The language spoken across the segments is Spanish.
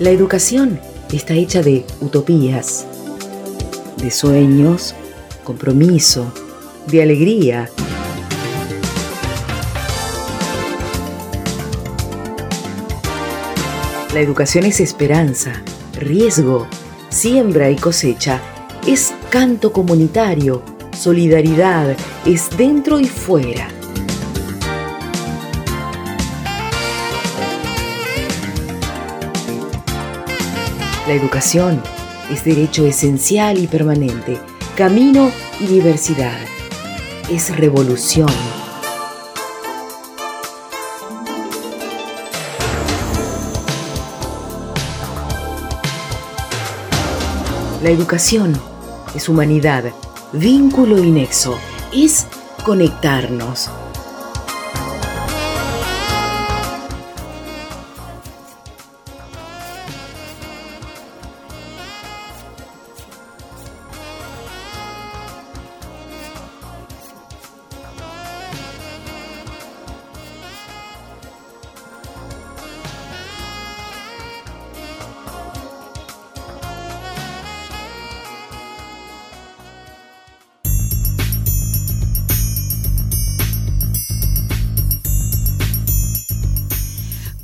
La educación está hecha de utopías, de sueños, compromiso, de alegría. La educación es esperanza, riesgo, siembra y cosecha. Es canto comunitario, solidaridad, es dentro y fuera. La educación es derecho esencial y permanente, camino y diversidad. Es revolución. La educación es humanidad, vínculo y nexo. Es conectarnos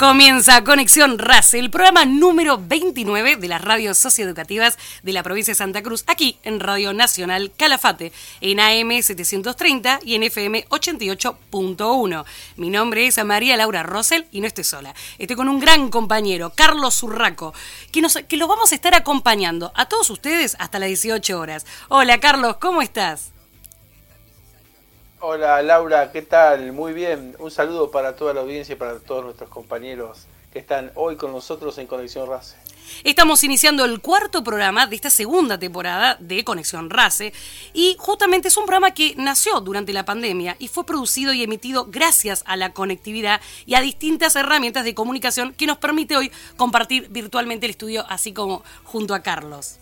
Comienza Conexión RACE, el programa número 29 de las radios socioeducativas de la provincia de Santa Cruz, aquí en Radio Nacional Calafate, en AM 730 y en FM 88.1. Mi nombre es María Laura Rosel y no estoy sola. Estoy con un gran compañero, Carlos Zurraco, que, nos, que los vamos a estar acompañando a todos ustedes hasta las 18 horas. Hola Carlos, ¿cómo estás? Hola Laura, ¿qué tal? Muy bien. Un saludo para toda la audiencia y para todos nuestros compañeros que están hoy con nosotros en Conexión RACE. Estamos iniciando el cuarto programa de esta segunda temporada de Conexión RACE y justamente es un programa que nació durante la pandemia y fue producido y emitido gracias a la conectividad y a distintas herramientas de comunicación que nos permite hoy compartir virtualmente el estudio así como junto a Carlos.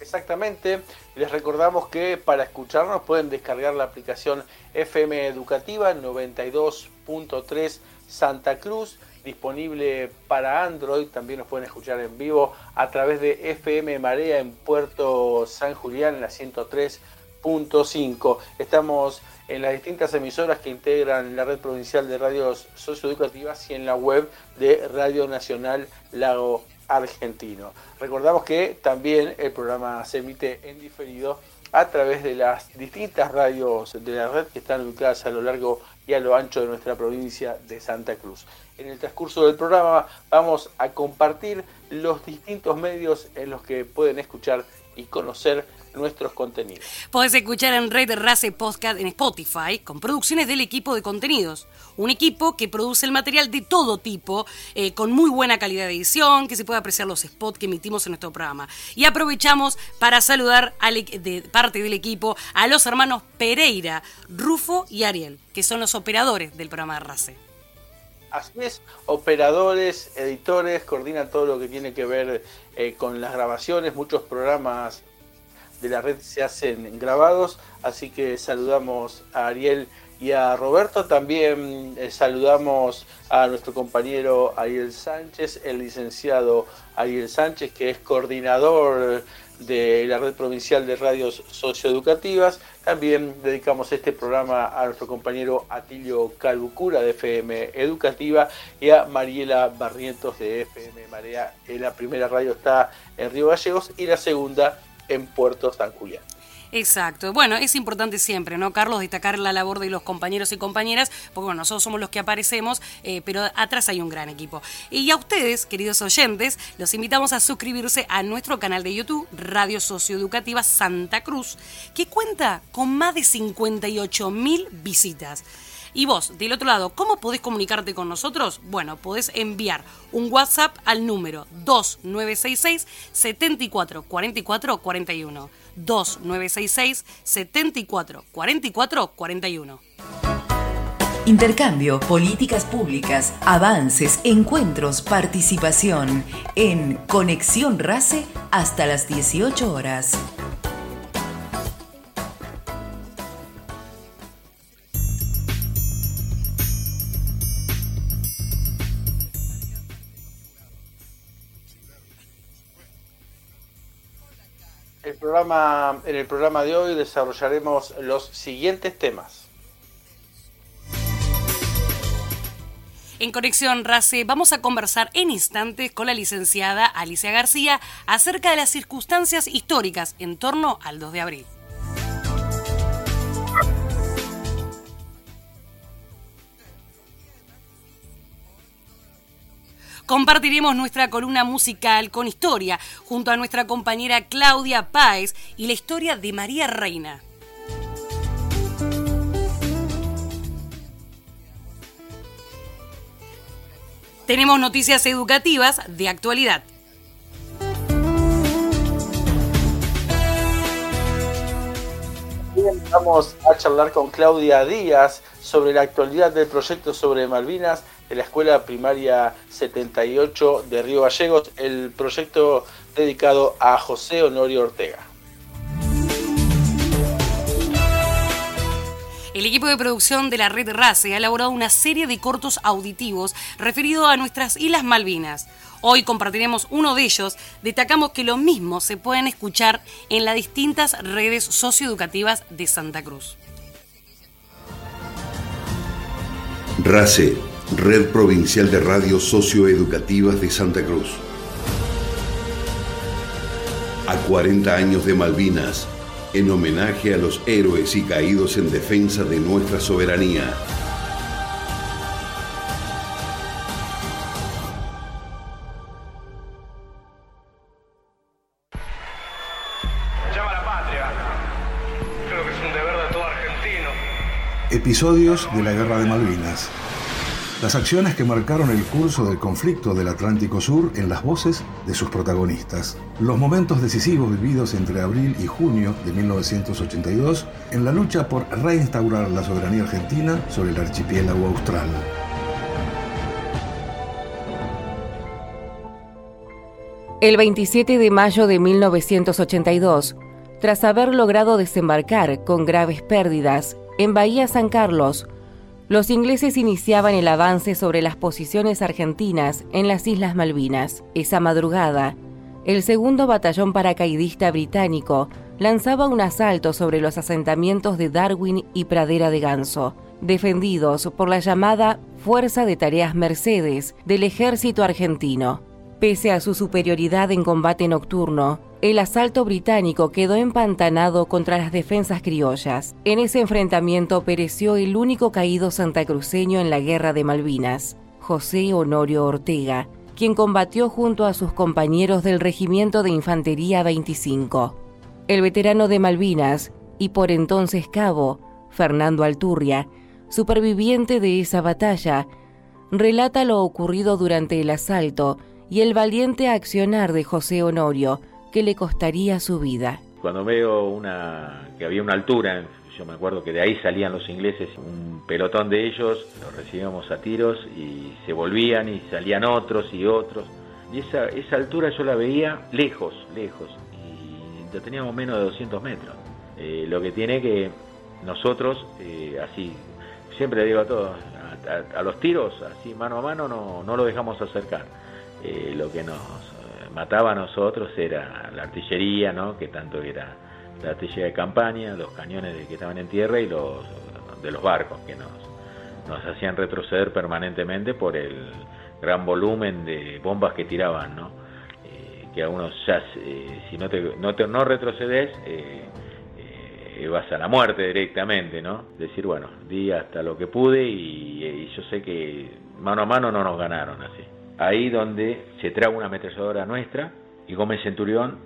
Exactamente. Les recordamos que para escucharnos pueden descargar la aplicación FM Educativa 92.3 Santa Cruz, disponible para Android. También nos pueden escuchar en vivo a través de FM Marea en Puerto San Julián en la 103.5. Estamos en las distintas emisoras que integran la red provincial de radios socioeducativas y en la web de Radio Nacional Lago argentino. Recordamos que también el programa se emite en diferido a través de las distintas radios de la red que están ubicadas a lo largo y a lo ancho de nuestra provincia de Santa Cruz. En el transcurso del programa vamos a compartir los distintos medios en los que pueden escuchar y conocer nuestros contenidos. Podés escuchar en Red Race Podcast en Spotify con producciones del equipo de contenidos. Un equipo que produce el material de todo tipo, eh, con muy buena calidad de edición, que se puede apreciar los spots que emitimos en nuestro programa. Y aprovechamos para saludar e, de parte del equipo a los hermanos Pereira, Rufo y Ariel, que son los operadores del programa de Race. Así es, operadores, editores, coordinan todo lo que tiene que ver eh, con las grabaciones, muchos programas de la red se hacen grabados, así que saludamos a Ariel y a Roberto. También eh, saludamos a nuestro compañero Ariel Sánchez, el licenciado Ariel Sánchez, que es coordinador de la red provincial de radios socioeducativas. También dedicamos este programa a nuestro compañero Atilio Calbucura de FM Educativa y a Mariela Barrientos de FM Marea. La primera radio está en Río Gallegos y la segunda en Puerto San Julián. Exacto. Bueno, es importante siempre, ¿no, Carlos? Destacar la labor de los compañeros y compañeras, porque bueno, nosotros somos los que aparecemos, eh, pero atrás hay un gran equipo. Y a ustedes, queridos oyentes, los invitamos a suscribirse a nuestro canal de YouTube, Radio Socioeducativa Santa Cruz, que cuenta con más de 58 mil visitas. Y vos, del otro lado, ¿cómo podés comunicarte con nosotros? Bueno, podés enviar un WhatsApp al número 2966 74 44 41. 2966 74 44 41. Intercambio, políticas públicas, avances, encuentros, participación en Conexión RACE hasta las 18 horas. En el programa de hoy desarrollaremos los siguientes temas. En Conexión RACE vamos a conversar en instantes con la licenciada Alicia García acerca de las circunstancias históricas en torno al 2 de abril. Compartiremos nuestra columna musical con historia junto a nuestra compañera Claudia Páez y la historia de María Reina. Tenemos noticias educativas de actualidad. vamos a charlar con Claudia Díaz sobre la actualidad del proyecto sobre Malvinas de la Escuela Primaria 78 de Río Gallegos, el proyecto dedicado a José Honorio Ortega. El equipo de producción de la red RACE ha elaborado una serie de cortos auditivos referidos a nuestras Islas Malvinas. Hoy compartiremos uno de ellos. Destacamos que lo mismo se pueden escuchar en las distintas redes socioeducativas de Santa Cruz. RACE Red Provincial de Radios Socioeducativas de Santa Cruz. A 40 años de Malvinas, en homenaje a los héroes y caídos en defensa de nuestra soberanía. Llama a la patria. Creo que es un deber de todo argentino. Episodios de la Guerra de Malvinas. Las acciones que marcaron el curso del conflicto del Atlántico Sur en las voces de sus protagonistas. Los momentos decisivos vividos entre abril y junio de 1982 en la lucha por reinstaurar la soberanía argentina sobre el archipiélago austral. El 27 de mayo de 1982, tras haber logrado desembarcar con graves pérdidas en Bahía San Carlos, los ingleses iniciaban el avance sobre las posiciones argentinas en las Islas Malvinas. Esa madrugada, el segundo batallón paracaidista británico lanzaba un asalto sobre los asentamientos de Darwin y Pradera de Ganso, defendidos por la llamada Fuerza de Tareas Mercedes del ejército argentino. Pese a su superioridad en combate nocturno, el asalto británico quedó empantanado contra las defensas criollas. En ese enfrentamiento pereció el único caído santacruceño en la Guerra de Malvinas, José Honorio Ortega, quien combatió junto a sus compañeros del Regimiento de Infantería 25. El veterano de Malvinas, y por entonces cabo, Fernando Alturria, superviviente de esa batalla, relata lo ocurrido durante el asalto y el valiente accionar de José Honorio, que le costaría su vida. Cuando veo una que había una altura, yo me acuerdo que de ahí salían los ingleses, un pelotón de ellos, los recibíamos a tiros y se volvían y salían otros y otros. Y esa, esa altura yo la veía lejos, lejos, y lo teníamos menos de 200 metros. Eh, lo que tiene que nosotros, eh, así, siempre le digo a todos, a, los tiros, así mano a mano, no, no lo dejamos acercar. Eh, lo que nos mataba a nosotros era la artillería, ¿no? que tanto era la artillería de campaña, los cañones que estaban en tierra y los de los barcos que nos, hacían retroceder permanentemente por el gran volumen de bombas que tiraban, ¿no? Eh, que a uno ya, eh, si no te, no, te, no retrocedes, eh, vas a la muerte directamente, ¿no? Decir, bueno, di hasta lo que pude y yo sé que mano a mano no nos ganaron así ahí donde se trae una ametralladora nuestra y Gómez Centurión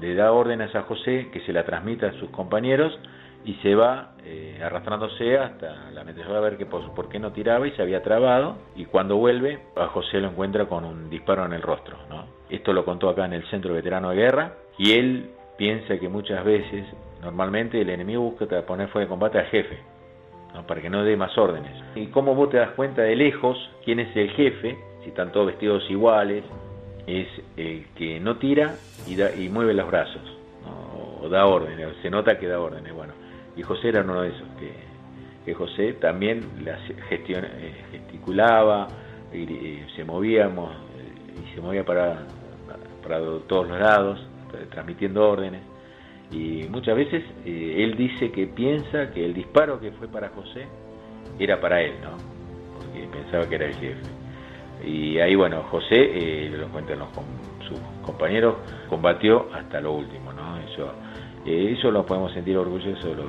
le da órdenes a José que se la transmita a sus compañeros y se va eh, arrastrándose hasta la ametralladora a ver que por, qué no tiraba y se había trabado y cuando vuelve a José lo encuentra con un disparo en el rostro. ¿no? Esto lo contó acá en el Centro Veterano de Guerra y él piensa que muchas veces, normalmente el enemigo busca poner fuera de combate al jefe, para que no dé más órdenes. Y cómo vos te das cuenta de lejos quién es el jefe si están todos vestidos iguales, es el que no tira y, da, y mueve los brazos, o da órdenes, se nota que da órdenes. Bueno, y José era uno de esos, que, José también eh, gesticulaba, se movíamos, eh, y se movía para, para todos los lados, transmitiendo órdenes. Y muchas veces eh, él dice que piensa que el disparo que fue para José era para él, ¿no? Porque pensaba que era el jefe. Y ahí, bueno, José, eh, lo cuentan los, sus compañeros, combatió hasta lo último, ¿no? Eso, eh, eso lo podemos sentir orgullosos los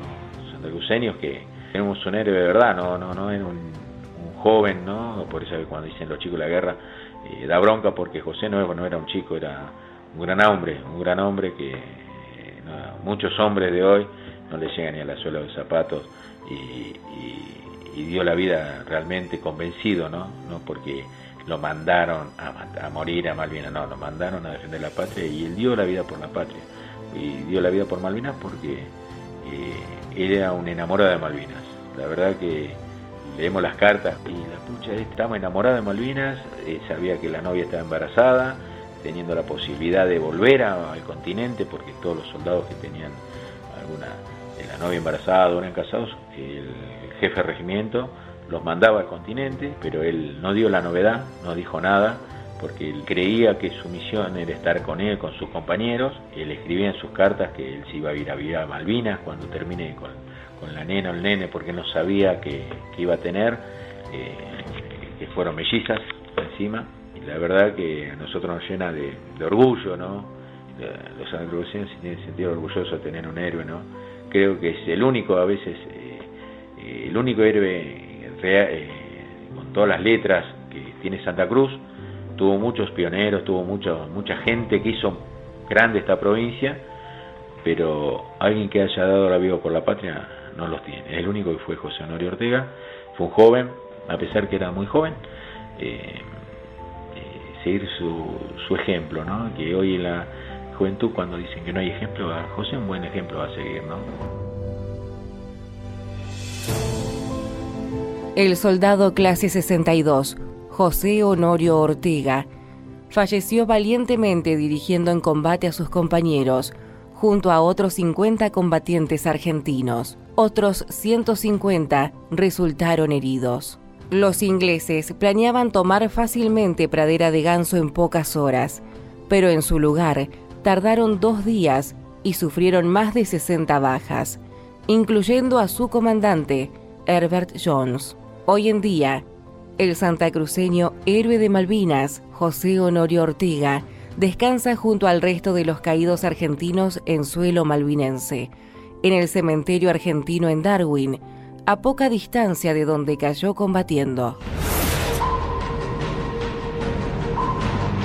santacruceños, que tenemos un héroe de verdad, no, no, no era un, joven, ¿no? Por eso cuando dicen los chicos de la guerra, eh, da bronca porque José no, no era un chico, era un gran hombre, un gran hombre que muchos hombres de hoy no le llegan ni a la suela de zapatos y, dio la vida realmente convencido, ¿no? No porque lo mandaron a, morir a Malvinas, no, lo mandaron a defender la patria y él dio la vida por la patria. Y dio la vida por Malvinas porque eh, era un enamorado de Malvinas. La verdad que leemos las cartas y la pucha, estaba enamorado de Malvinas, eh, sabía que la novia estaba embarazada, teniendo la posibilidad de volver al continente, porque todos los soldados que tenían alguna, la novia embarazada eran casados, el jefe de regimiento los mandaba al continente, pero él no dio la novedad, no dijo nada, porque él creía que su misión era estar con él, con sus compañeros. Él escribía en sus cartas que él se iba a ir a vivir a Malvinas cuando termine con, la nena o el nene, porque no sabía que, iba a tener, eh, que fueron mellizas encima la verdad que a nosotros nos llena de, orgullo, ¿no? Los santacruceños tienen sentido orgulloso de tener un héroe, ¿no? Creo que es el único, a veces, eh, eh, el único héroe eh, con todas las letras que tiene Santa Cruz. Tuvo muchos pioneros, tuvo mucho, mucha gente que hizo grande esta provincia, pero alguien que haya dado la vida por la patria no los tiene. El único que fue José Honorio Ortega, fue un joven, a pesar que era muy joven, seguir su, su ejemplo, ¿no? Que hoy en la juventud cuando dicen que no hay ejemplo, José un buen ejemplo a seguir, ¿no? El soldado clase 62, José Honorio Ortega, falleció valientemente dirigiendo en combate a sus compañeros, junto a otros 50 combatientes argentinos. Otros 150 resultaron heridos. Los ingleses planeaban tomar fácilmente Pradera de Ganso en pocas horas, pero en su lugar tardaron dos días y sufrieron más de 60 bajas, incluyendo a su comandante, Herbert Jones. Hoy en día, el santacruceño héroe de Malvinas, José Honorio Ortega, descansa junto al resto de los caídos argentinos en suelo malvinense, en el cementerio argentino en Darwin, a poca distancia de donde cayó combatiendo.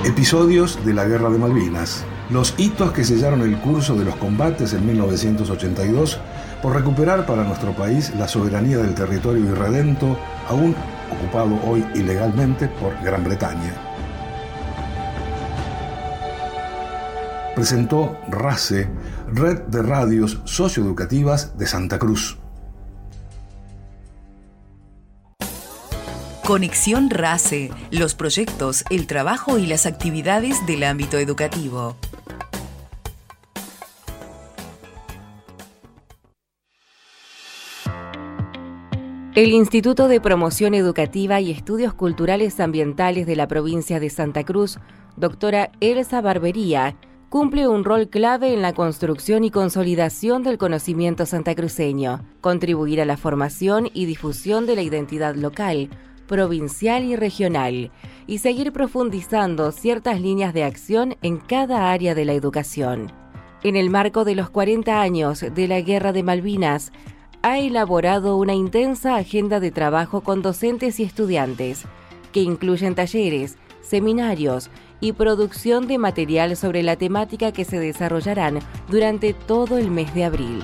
Episodios de la Guerra de Malvinas. Los hitos que sellaron el curso de los combates en 1982 por recuperar para nuestro país la soberanía del territorio irredento, aún ocupado hoy ilegalmente por Gran Bretaña. Presentó RACE, Red de Radios Socioeducativas de Santa Cruz. Conexión RACE, los proyectos, el trabajo y las actividades del ámbito educativo. El Instituto de Promoción Educativa y Estudios Culturales Ambientales de la provincia de Santa Cruz, doctora Elsa Barbería, cumple un rol clave en la construcción y consolidación del conocimiento santacruceño, contribuir a la formación y difusión de la identidad local, provincial y regional, y seguir profundizando ciertas líneas de acción en cada área de la educación. En el marco de los 40 años de la Guerra de Malvinas, ha elaborado una intensa agenda de trabajo con docentes y estudiantes, que incluyen talleres, seminarios y producción de material sobre la temática que se desarrollarán durante todo el mes de abril.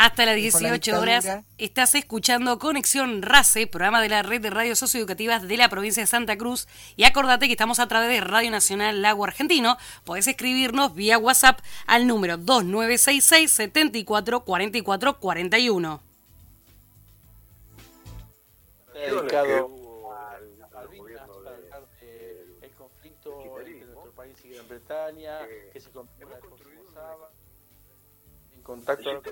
Hasta las 18 horas estás escuchando Conexión RACE, programa de la red de radios socioeducativas de la provincia de Santa Cruz. Y acordate que estamos a través de Radio Nacional Lago Argentino. Podés escribirnos vía WhatsApp al número 2966 74 44 41. Dedicado al el conflicto entre nuestro país y Gran Bretaña, que se contacto.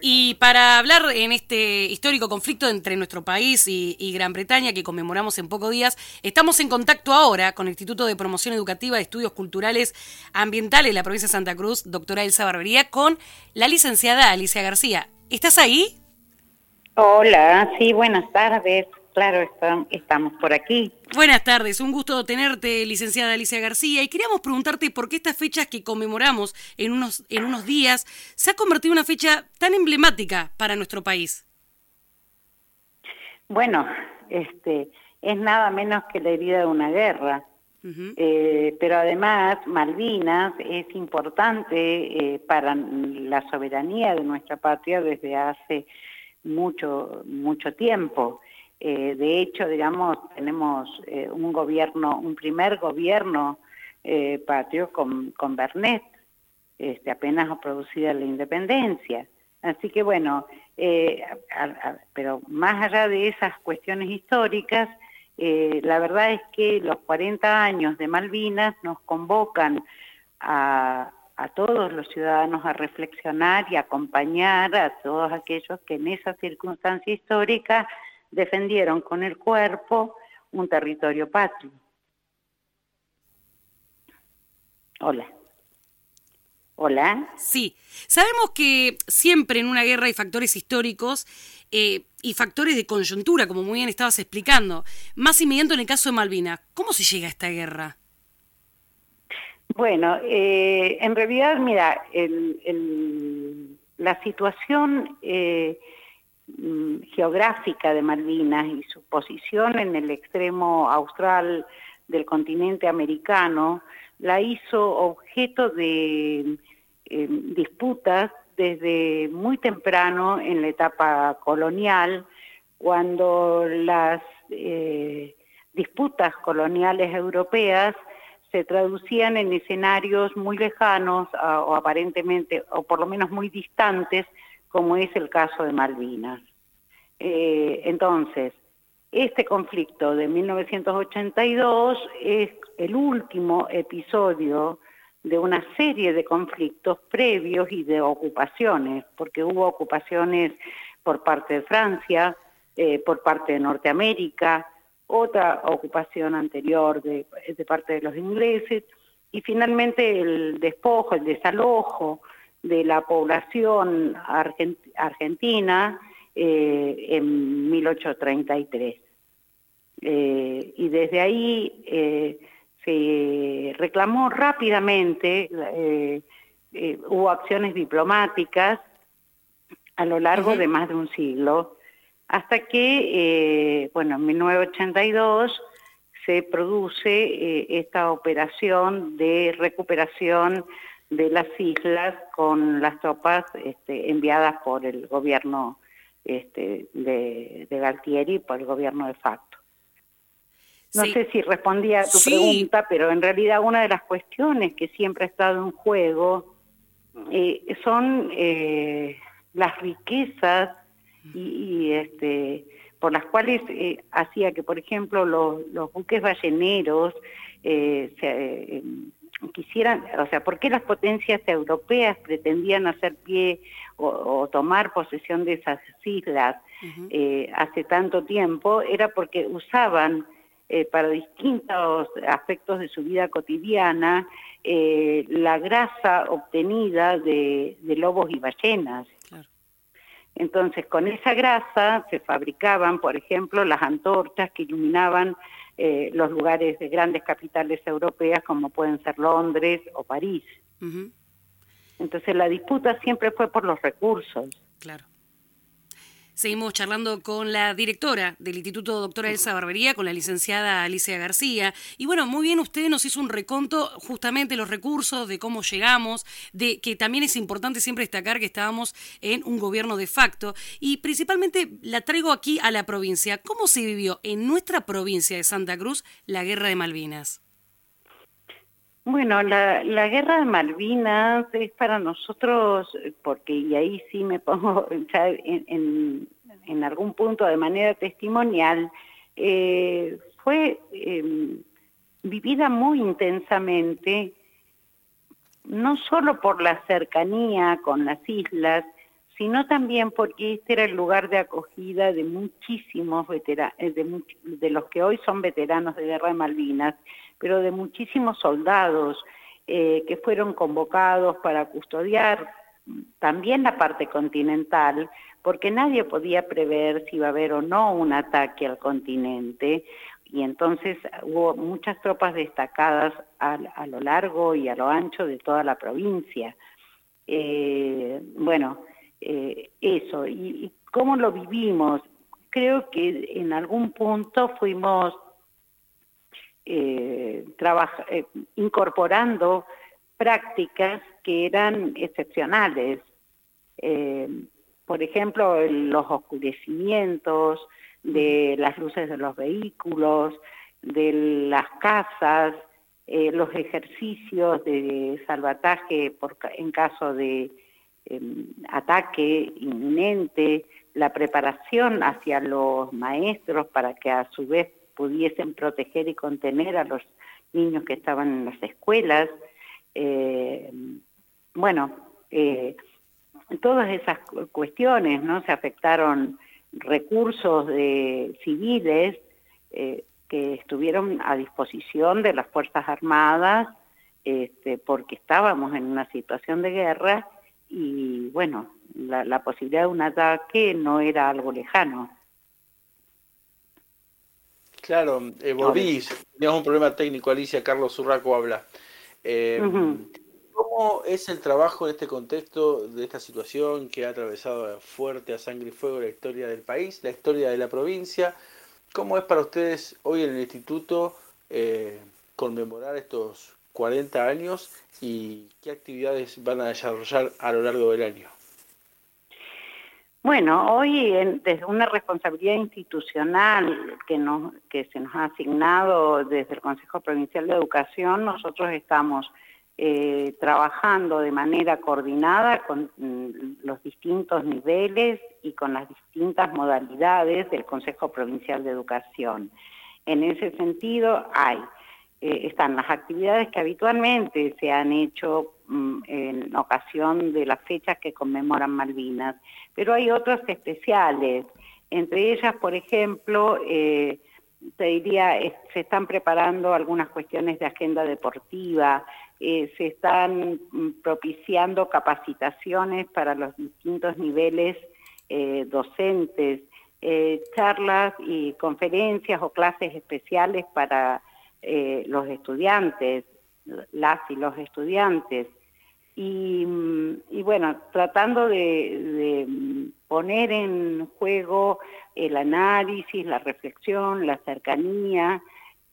Y para hablar en este histórico conflicto entre nuestro país y, y, Gran Bretaña, que conmemoramos en pocos días, estamos en contacto ahora con el Instituto de Promoción Educativa de Estudios Culturales Ambientales de la provincia de Santa Cruz, doctora Elsa Barbería, con la licenciada Alicia García. ¿Estás ahí? Hola, sí, buenas tardes. Claro, estamos por aquí. Buenas tardes, un gusto tenerte, licenciada Alicia García, y queríamos preguntarte por qué estas fechas que conmemoramos en unos, en unos días se ha convertido en una fecha tan emblemática para nuestro país. Bueno, este, es nada menos que la herida de una guerra, eh, pero además Malvinas es importante eh, para la soberanía de nuestra patria desde hace mucho, mucho tiempo. Eh, de hecho, digamos, tenemos eh, un gobierno, un primer gobierno eh, patrio con, con Bernet, este, apenas producida la independencia. Así que bueno, pero más allá de esas cuestiones históricas, la verdad es que los 40 años de Malvinas nos convocan a, a todos los ciudadanos a reflexionar y acompañar a todos aquellos que en esa circunstancia histórica defendieron con el cuerpo un territorio patrio. Hola. Hola. Sí, sabemos que siempre en una guerra hay factores históricos eh, y factores de coyuntura, como muy bien estabas explicando. Más inmediato en el caso de Malvinas, ¿cómo se llega a esta guerra? Bueno, eh, en realidad, mira, la situación eh, geográfica de Malvinas y su posición en el extremo austral del continente americano la hizo objeto de em, disputas desde muy temprano en la etapa colonial, cuando las eh, disputas coloniales europeas se traducían en escenarios muy lejanos o aparentemente, o por lo menos muy distantes como es el caso de Malvinas. Eh, entonces, este conflicto de 1982 es el último episodio de una serie de conflictos previos y de ocupaciones, porque hubo ocupaciones por parte de Francia, eh, por parte de Norteamérica, otra ocupación anterior de, de parte de los ingleses, y finalmente el despojo, el desalojo de la población argentina eh, en 1833. Eh, y desde ahí eh, se reclamó rápidamente, hubo acciones diplomáticas a lo largo de más de un siglo, hasta que, bueno, en 1982 se produce esta operación de recuperación de las islas con las tropas este, enviadas por el gobierno este, de, de, Galtieri, por el gobierno de facto. No sé si respondía a tu pregunta, pero en realidad una de las cuestiones que siempre ha estado en juego eh, son eh, las riquezas y, este, por las cuales eh, hacía que, por ejemplo, los, los buques balleneros se, quisieran, o sea, ¿por qué las potencias europeas pretendían hacer pie o, tomar posesión de esas islas eh, hace tanto tiempo? Era porque usaban eh, para distintos aspectos de su vida cotidiana eh, la grasa obtenida de, lobos y ballenas. Entonces, con esa grasa se fabricaban, por ejemplo, las antorchas que iluminaban eh, los lugares de grandes capitales europeas como pueden ser Londres o París. Entonces la disputa siempre fue por los recursos. Claro. Seguimos charlando con la directora del Instituto Doctora Elsa Barbería, con la licenciada Alicia García. Y bueno, muy bien, usted nos hizo un reconto justamente los recursos, de cómo llegamos, de que también es importante siempre destacar que estábamos en un gobierno de facto. Y principalmente la traigo aquí a la provincia. ¿Cómo se vivió en nuestra provincia de Santa Cruz la guerra de Malvinas? Bueno, la, guerra de Malvinas es para nosotros, porque y ahí sí me pongo en, en, algún punto de manera testimonial, eh, fue em, vivida muy intensamente no solo por la cercanía con las islas, sino también porque este era el lugar de acogida de muchísimos veteranos, de, de, los que hoy son veteranos de Guerra de Malvinas, pero de muchísimos soldados eh, que fueron convocados para custodiar también la parte continental, porque nadie podía prever si iba a haber o no un ataque al continente, y entonces hubo muchas tropas destacadas a, lo largo y a lo ancho de toda la provincia. Eh, bueno, eh, eso, y, cómo lo vivimos. Creo que en algún punto fuimos eh, incorporando prácticas que eran excepcionales. por ejemplo, los oscurecimientos, de las luces de los vehículos, de las casas, eh, los ejercicios de salvataje por, en caso de em, ataque inminente, la preparación hacia los maestros para que a su vez pudiesen proteger y contener a los niños que estaban en las escuelas. Eh, bueno, eh, todas esas cuestiones no se afectaron recursos civiles eh, que estuvieron a disposición de las Fuerzas Armadas este, porque estábamos en una situación de guerra y bueno, la, posibilidad de un ataque no era algo lejano. Claro, eh, volví, teníamos un problema técnico, Alicia, Carlos Urraco habla. Eh, ¿Cómo es el trabajo en este contexto de esta situación que ha atravesado fuerte a sangre y fuego la historia del país, la historia de la provincia? ¿Cómo es para ustedes hoy en el instituto eh, conmemorar estos 40 años y qué actividades van a desarrollar a lo largo del año? Bueno, hoy desde una responsabilidad institucional que, nos, que se nos ha asignado desde el Consejo Provincial de Educación, nosotros estamos eh, trabajando de manera coordinada con mm, los distintos niveles y con las distintas modalidades del Consejo Provincial de Educación. En ese sentido, hay, eh, están las actividades que habitualmente se han hecho mm, en ocasión de las fechas que conmemoran Malvinas, pero hay otras especiales. Entre ellas, por ejemplo, eh, te diría, se están preparando algunas cuestiones de agenda deportiva, eh, se están mm, propiciando capacitaciones para los distintos niveles docentes, charlas y conferencias o clases especiales para los estudiantes, las y los estudiantes. Y, mm, bueno, tratando de poner en juego el análisis, la reflexión, la cercanía,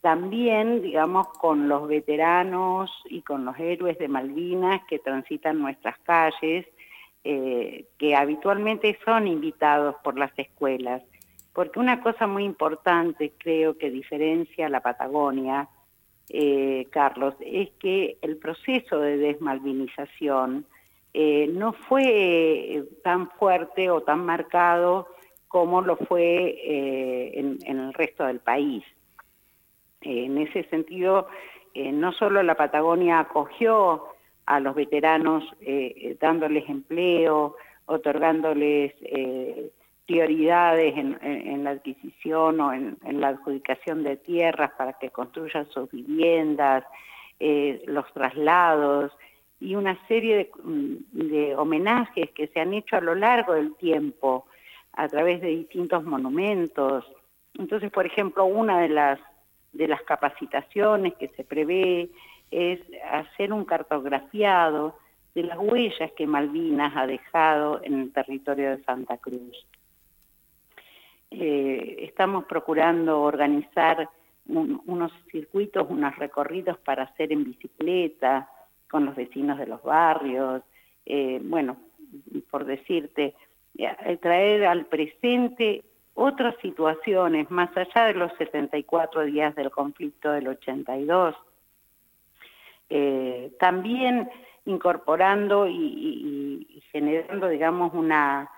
también, digamos, con los veteranos y con los héroes de Malvinas que transitan nuestras calles, eh, que habitualmente son invitados por las escuelas. Porque una cosa muy importante, creo que diferencia a la Patagonia, eh, Carlos, es que el proceso de desmalvinización eh, no fue tan fuerte o tan marcado como lo fue en el resto del país. En ese sentido, eh, no solo la Patagonia acogió a los veteranos eh, eh, dándoles empleo, otorgándoles prioridades en, la adquisición o en, la adjudicación de tierras para que construyan sus viviendas, los traslados y una serie de, homenajes que se han hecho a lo largo del tiempo a través de distintos monumentos. Entonces, por ejemplo, una de las de las capacitaciones que se prevé es hacer un cartografiado de las huellas que Malvinas ha dejado en el territorio de Santa Cruz. Eh, estamos procurando organizar unos circuitos, unos recorridos para hacer en bicicleta con los vecinos de los barrios, eh, bueno, por decirte, eh, traer al presente otras situaciones más allá de los 74 días del conflicto del 82. Eh, también incorporando y, generando, digamos, una,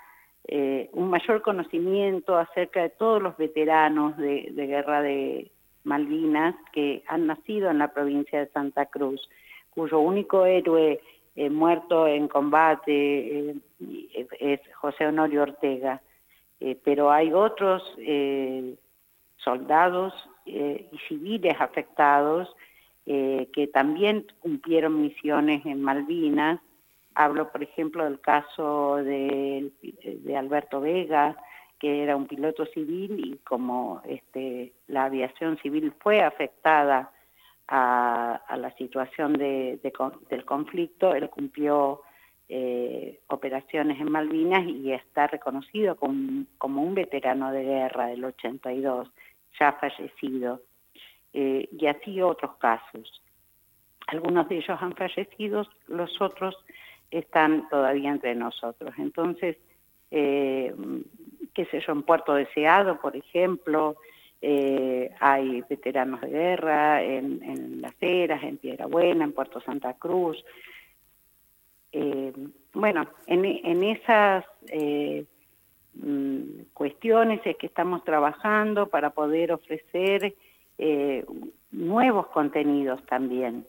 eh, un mayor conocimiento acerca de todos los veteranos de, guerra de Malvinas que han nacido en la provincia de Santa Cruz, cuyo único héroe eh, muerto en combate es José Honorio Ortega. pero hay otros soldados y civiles afectados que también cumplieron misiones en Malvinas. Hablo, por ejemplo, del caso de, de Alberto Vega, que era un piloto civil y como este, la aviación civil fue afectada a, la situación de, del conflicto, él cumplió eh, operaciones en Malvinas y está reconocido como, un veterano de guerra del 82, ya fallecido, eh, y así otros casos. Algunos de ellos han fallecido, los otros están todavía entre nosotros. Entonces, eh, qué sé yo, en Puerto Deseado, por ejemplo, eh, hay veteranos de guerra en, Las Heras, en Piedra Buena, en Puerto Santa Cruz. Eh, bueno, en, esas eh, mm, cuestiones es que estamos trabajando para poder ofrecer nuevos contenidos también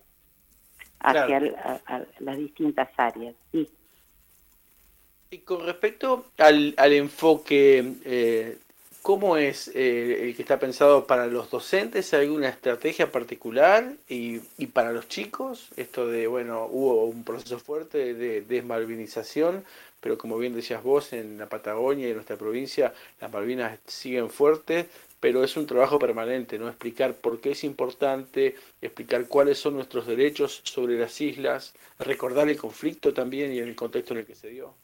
hacia las distintas áreas. Sí. Y con respecto al, al enfoque, eh, ¿cómo es eh, el que está pensado para los docentes? ¿Hay alguna estrategia particular? Y, y, para los chicos, esto de, bueno, hubo un proceso fuerte de desmalvinización, pero como bien decías vos, en la Patagonia y en nuestra provincia, las Malvinas siguen fuertes, pero es un trabajo permanente, ¿no? Explicar por qué es importante, explicar cuáles son nuestros derechos sobre las islas, recordar el conflicto también y el contexto en el que se dio.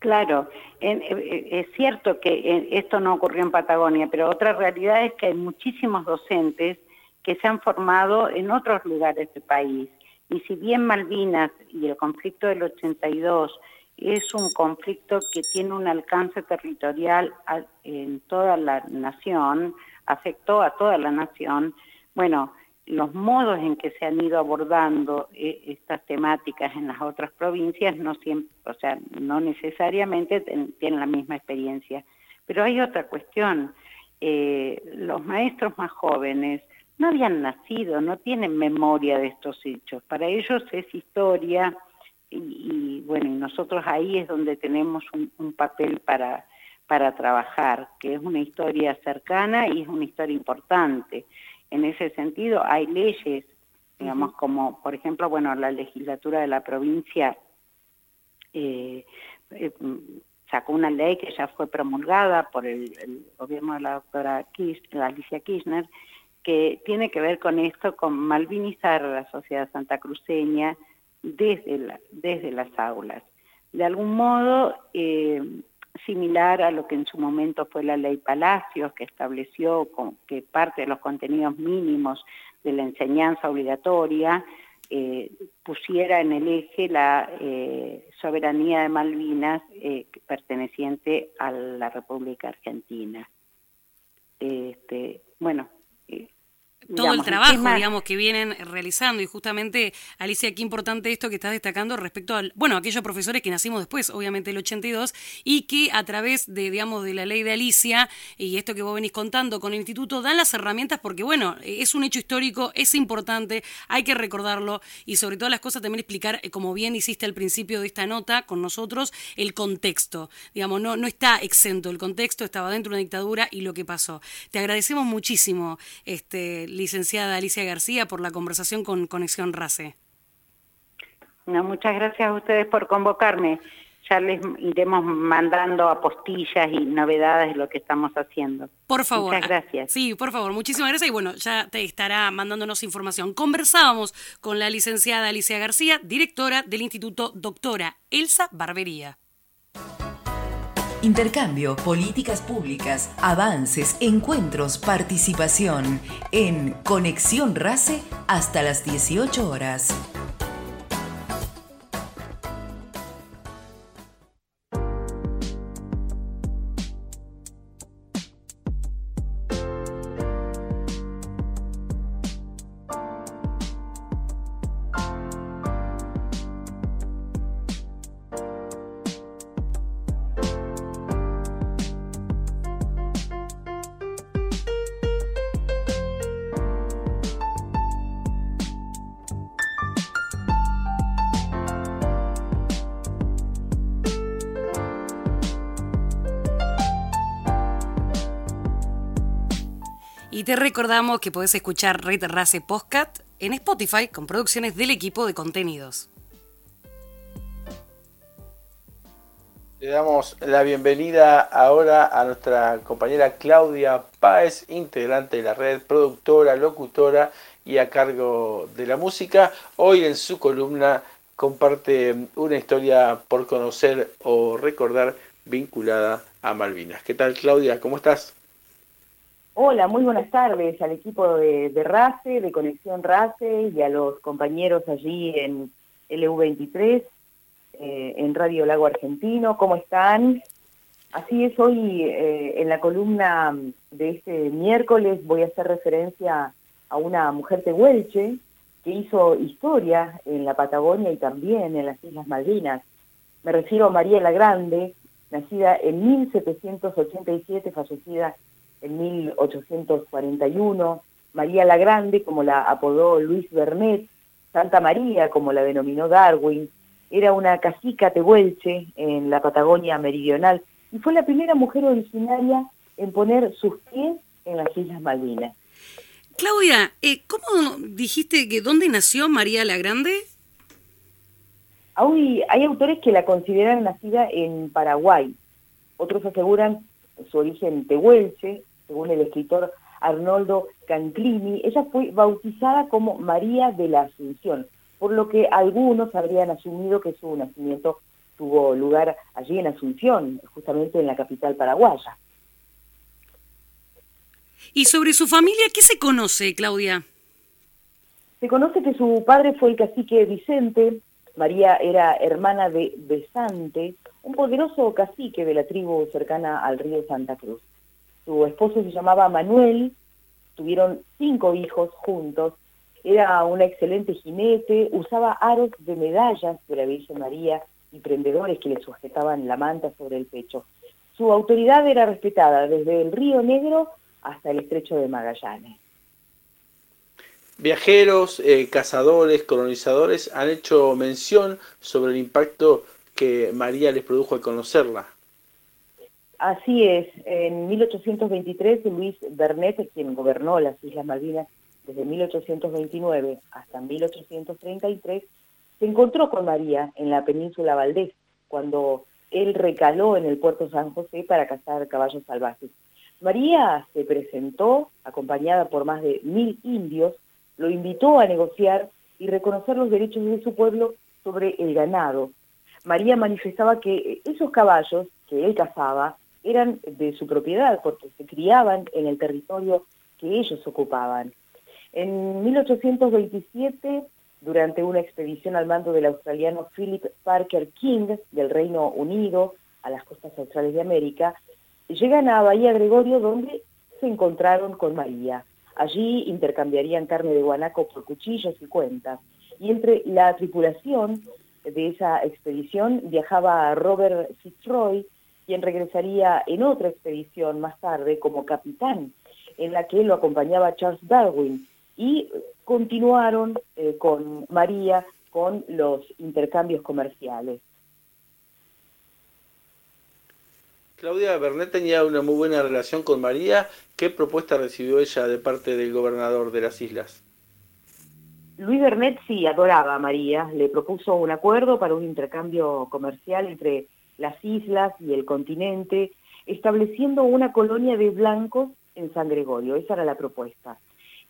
Claro, eh, eh, es cierto que eh, esto no ocurrió en Patagonia, pero otra realidad es que hay muchísimos docentes que se han formado en otros lugares del país. Y si bien Malvinas y el conflicto del 82 es un conflicto que tiene un alcance territorial en toda la nación, afectó a toda la nación, bueno, los modos en que se han ido abordando eh, estas temáticas en las otras provincias no siempre, o sea, no necesariamente tienen la misma experiencia. Pero hay otra cuestión. Eh, los maestros más jóvenes no habían nacido, no tienen memoria de estos hechos. Para ellos es historia y, bueno, y nosotros ahí es donde tenemos un, papel para, para trabajar, que es una historia cercana y es una historia importante. En ese sentido hay leyes, digamos, como por ejemplo, bueno, la legislatura de la provincia eh, eh, sacó una ley que ya fue promulgada por el, gobierno de la doctora Alicia Kirchner, que tiene que ver con esto, con malvinizar a la sociedad santacruceña desde, desde las aulas. De algún modo, eh, similar a lo que en su momento fue la ley Palacios, que estableció que parte de los contenidos mínimos de la enseñanza obligatoria eh, pusiera en el eje la eh, soberanía de Malvinas eh, perteneciente a la República Argentina. Este, bueno, todo el trabajo, digamos, que vienen realizando. Y justamente, Alicia, qué importante esto que estás destacando respecto al, bueno, aquellos profesores que nacimos después, obviamente el 82, y que a través de, digamos, de la ley de Alicia y esto que vos venís contando con el instituto, dan las herramientas porque, bueno, es un hecho histórico, es importante, hay que recordarlo y sobre todas las cosas también explicar, eh, como bien hiciste al principio de esta nota con nosotros, el contexto. Digamos, no, no está exento el contexto, estaba dentro de una dictadura y lo que pasó. Te agradecemos muchísimo, este licenciada Alicia García, por la conversación con Conexión RACE. muchas gracias a ustedes por convocarme. Ya les iremos mandando apostillas y novedades de lo que estamos haciendo. Por favor. Muchas gracias. Sí, por favor, muchísimas gracias. Y bueno, ya te estará mandándonos información. Conversábamos con la licenciada Alicia García, directora del Instituto Doctora Elsa Barbería. Intercambio, políticas públicas, avances, encuentros, participación en Conexión RACE hasta las 18 horas. Recordamos que podés escuchar Red Race Postcat en Spotify con producciones del equipo de contenidos. Le damos la bienvenida ahora a nuestra compañera Claudia Páez, integrante de la red, productora, locutora y a cargo de la música. Hoy en su columna comparte una historia por conocer o recordar vinculada a Malvinas. ¿Qué tal Claudia? ¿Cómo estás? Hola, muy buenas tardes al equipo de, RACE, de Conexión RACE y a los compañeros allí en LU23 eh, en Radio Lago Argentino. ¿Cómo están? Así es, hoy eh, en la columna de este miércoles voy a hacer referencia a una mujer tehuelche que hizo historia en la Patagonia y también en las Islas Malvinas. Me refiero a María la Grande, nacida en 1787, fallecida en 1841. María la Grande, como la apodó Luis Bernet, Santa María, como la denominó Darwin, era una cacica tehuelche en la Patagonia meridional y fue la primera mujer originaria en poner sus pies en las Islas Malvinas. Claudia, eh, ¿cómo dijiste que dónde nació María la Grande? Hay, hay autores que la consideran nacida en Paraguay, otros aseguran su origen tehuelche, según el escritor Arnoldo Canclini. Ella fue bautizada como María de la Asunción, por lo que algunos habrían asumido que su nacimiento tuvo lugar allí en Asunción, justamente en la capital paraguaya. ¿Y sobre su familia qué se conoce, Claudia? Se conoce que su padre fue el cacique Vicente, María era hermana de Besante, un poderoso cacique de la tribu cercana al río Santa Cruz. Su esposo se llamaba Manuel, tuvieron cinco hijos juntos era un excelente jinete, usaba aros de medallas de la Virgen María y prendedores que le sujetaban la manta sobre el pecho. Su autoridad era respetada desde el Río Negro hasta el Estrecho de Magallanes. Viajeros, eh, cazadores, colonizadores han hecho mención sobre el impacto que María les produjo al conocerla. Así es, en 1823 Luis Bernet, quien gobernó las Islas Malvinas, desde 1829 hasta 1833, se encontró con María en la península Valdés, cuando él recaló en el puerto San José para cazar caballos salvajes. María se presentó, acompañada por más de mil indios, lo invitó a negociar y reconocer los derechos de su pueblo sobre el ganado. María manifestaba que esos caballos que él cazaba eran de su propiedad porque se criaban en el territorio que ellos ocupaban. En 1827, durante una expedición al mando del australiano Philip Parker King del Reino Unido a las costas australes de América, llegan a Bahía Gregorio donde se encontraron con María. Allí intercambiarían carne de guanaco por cuchillos y cuentas. Y entre la tripulación de esa expedición viajaba Robert Fitzroy, quien regresaría en otra expedición más tarde como capitán, en la que lo acompañaba Charles Darwin, y continuaron eh, con María con los intercambios comerciales. Claudia Bernet tenía una muy buena relación con María. ¿Qué propuesta recibió ella de parte del gobernador de las islas? Luis Bernet sí adoraba a María, le propuso un acuerdo para un intercambio comercial entre las islas y el continente, estableciendo una colonia de blancos en San Gregorio. Esa era la propuesta.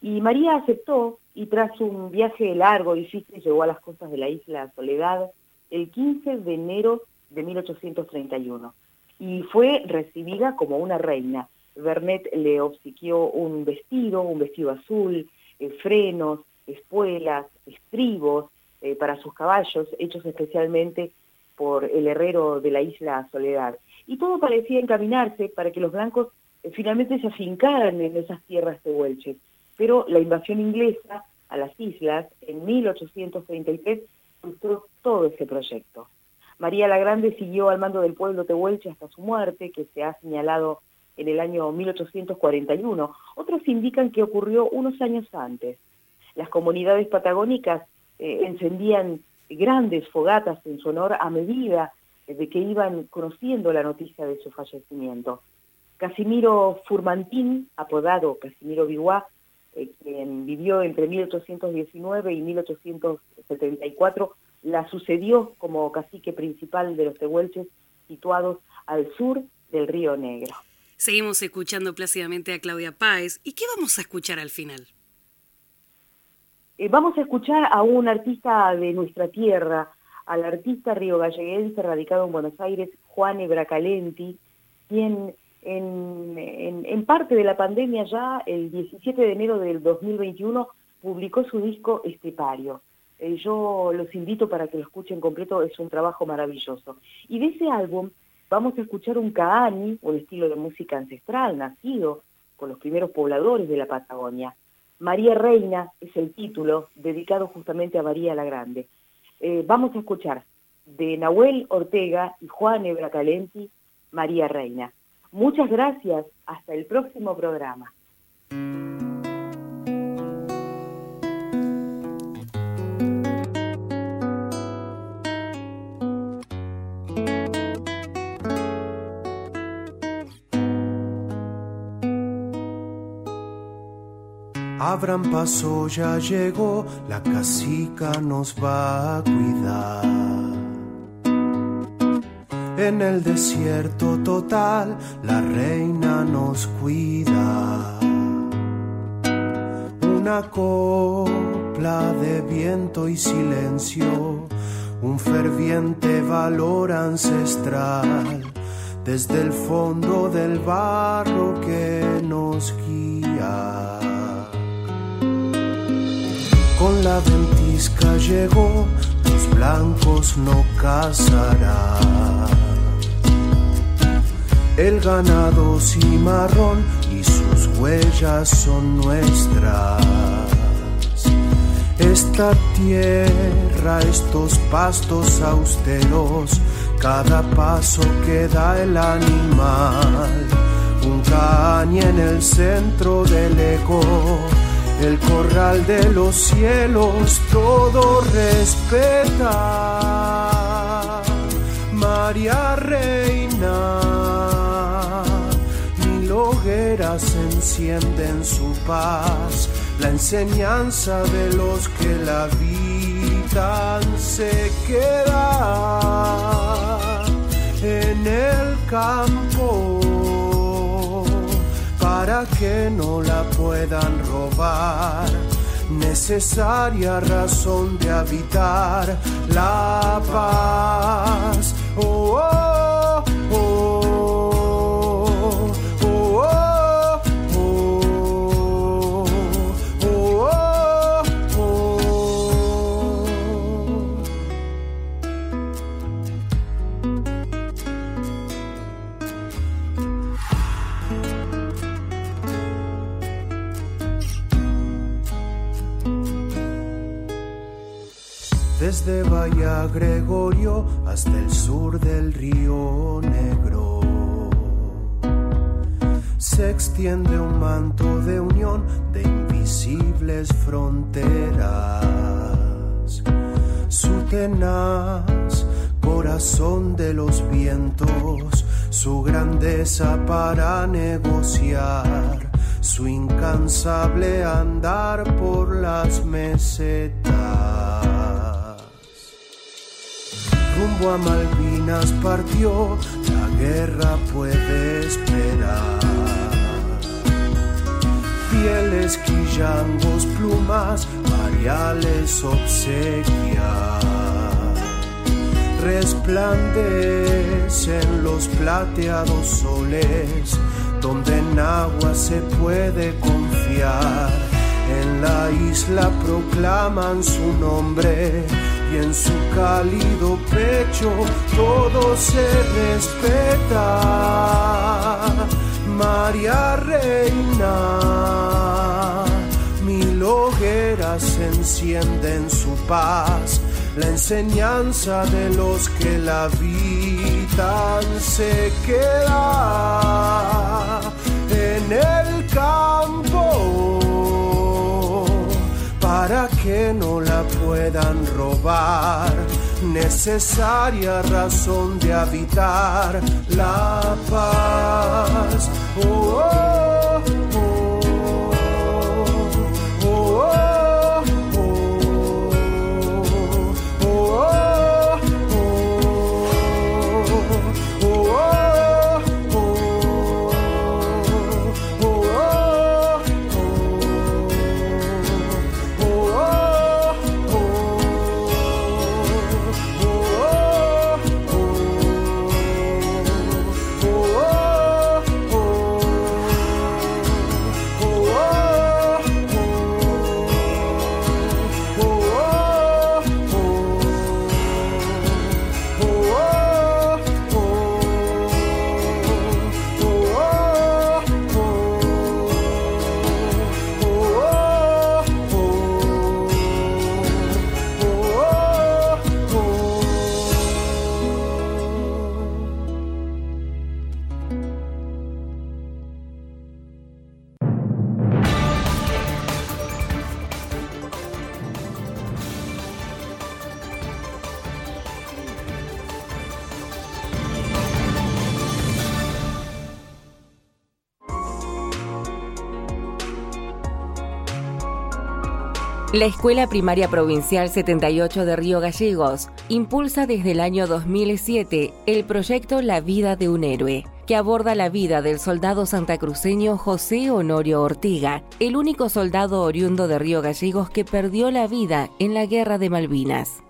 Y María aceptó y tras un viaje largo difícil llegó a las costas de la isla Soledad el 15 de enero de 1831 y fue recibida como una reina. Bernet le obsequió un vestido, un vestido azul, eh, frenos, espuelas, estribos eh, para sus caballos, hechos especialmente por el herrero de la isla Soledad. Y todo parecía encaminarse para que los blancos eh, finalmente se afincaran en esas tierras de Huelche pero la invasión inglesa a las islas en 1833 frustró todo ese proyecto. María la Grande siguió al mando del pueblo tehuelche hasta su muerte, que se ha señalado en el año 1841. Otros indican que ocurrió unos años antes. Las comunidades patagónicas eh, encendían grandes fogatas en su honor a medida de que iban conociendo la noticia de su fallecimiento. Casimiro Furmantín, apodado Casimiro Biguá, eh, quien vivió entre 1819 y 1874, la sucedió como cacique principal de los tehuelches situados al sur del río Negro. Seguimos escuchando plácidamente a Claudia Páez. ¿Y qué vamos a escuchar al final? Eh, vamos a escuchar a un artista de nuestra tierra, al artista río-galleguense radicado en Buenos Aires, Juan Ebracalenti, quien en, en, parte de la pandemia ya, el 17 de enero del 2021, publicó su disco Estepario. Eh, yo los invito para que lo escuchen completo, es un trabajo maravilloso. Y de ese álbum vamos a escuchar un caani, un estilo de música ancestral nacido con los primeros pobladores de la Patagonia. María Reina es el título dedicado justamente a María la Grande. Eh, vamos a escuchar de Nahuel Ortega y Juan Ebracalenti, María Reina. Muchas gracias, hasta el próximo programa. Abran paso, ya llegó, la casica nos va a cuidar. En el desierto total, la reina nos cuida. Una copla de viento y silencio, un ferviente valor ancestral, desde el fondo del barro que nos guía con la ventisca llegó, los blancos no cazarán. El ganado cimarrón y sus huellas son nuestras. Esta tierra, estos pastos austeros, cada paso que da el animal, un caña en el centro del eco el corral de los cielos todo respeta. María Reina, mil hogueras encienden su paz, la enseñanza de los que la habitan se queda en el campo para que no la puedan robar. Necesaria razón de habitar la paz. oh, oh. Desde Bahía Gregorio hasta el sur del río Negro. Se extiende un manto de unión de invisibles fronteras. Su tenaz corazón de los vientos, su grandeza para negociar, su incansable andar por las mesetas rumbo a Malvinas partió, la guerra puede esperar. Pieles, quillangos, plumas, variales obsequias. Resplandecen los plateados soles, donde en agua se puede confiar. En la isla proclaman su nombre y en su cálido pecho todo se respeta. María Reina, mil hogueras encienden su paz, la enseñanza de los que la habitan se queda en el campo que no la puedan robar. Necesaria razón de habitar la paz La Escuela Primaria Provincial 78 de Río Gallegos impulsa desde el año 2007 el proyecto La vida de un héroe, que aborda la vida del soldado santacruceño José Honorio Ortega, el único soldado oriundo de Río Gallegos que perdió la vida en la Guerra de Malvinas.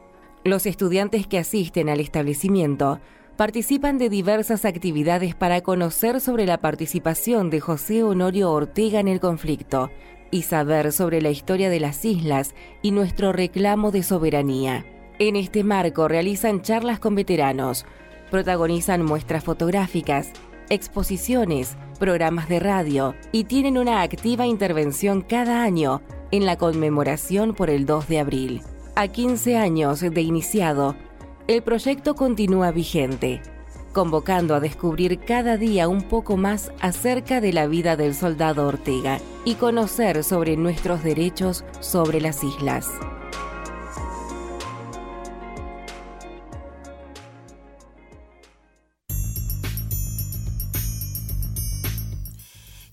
Los estudiantes que asisten al establecimiento participan de diversas actividades para conocer sobre la participación de José Honorio Ortega en el conflicto y saber sobre la historia de las islas y nuestro reclamo de soberanía. En este marco realizan charlas con veteranos, protagonizan muestras fotográficas, exposiciones, programas de radio y tienen una activa intervención cada año en la conmemoración por el 2 de abril. A 15 años de iniciado, el proyecto continúa vigente convocando a descubrir cada día un poco más acerca de la vida del soldado Ortega y conocer sobre nuestros derechos sobre las islas.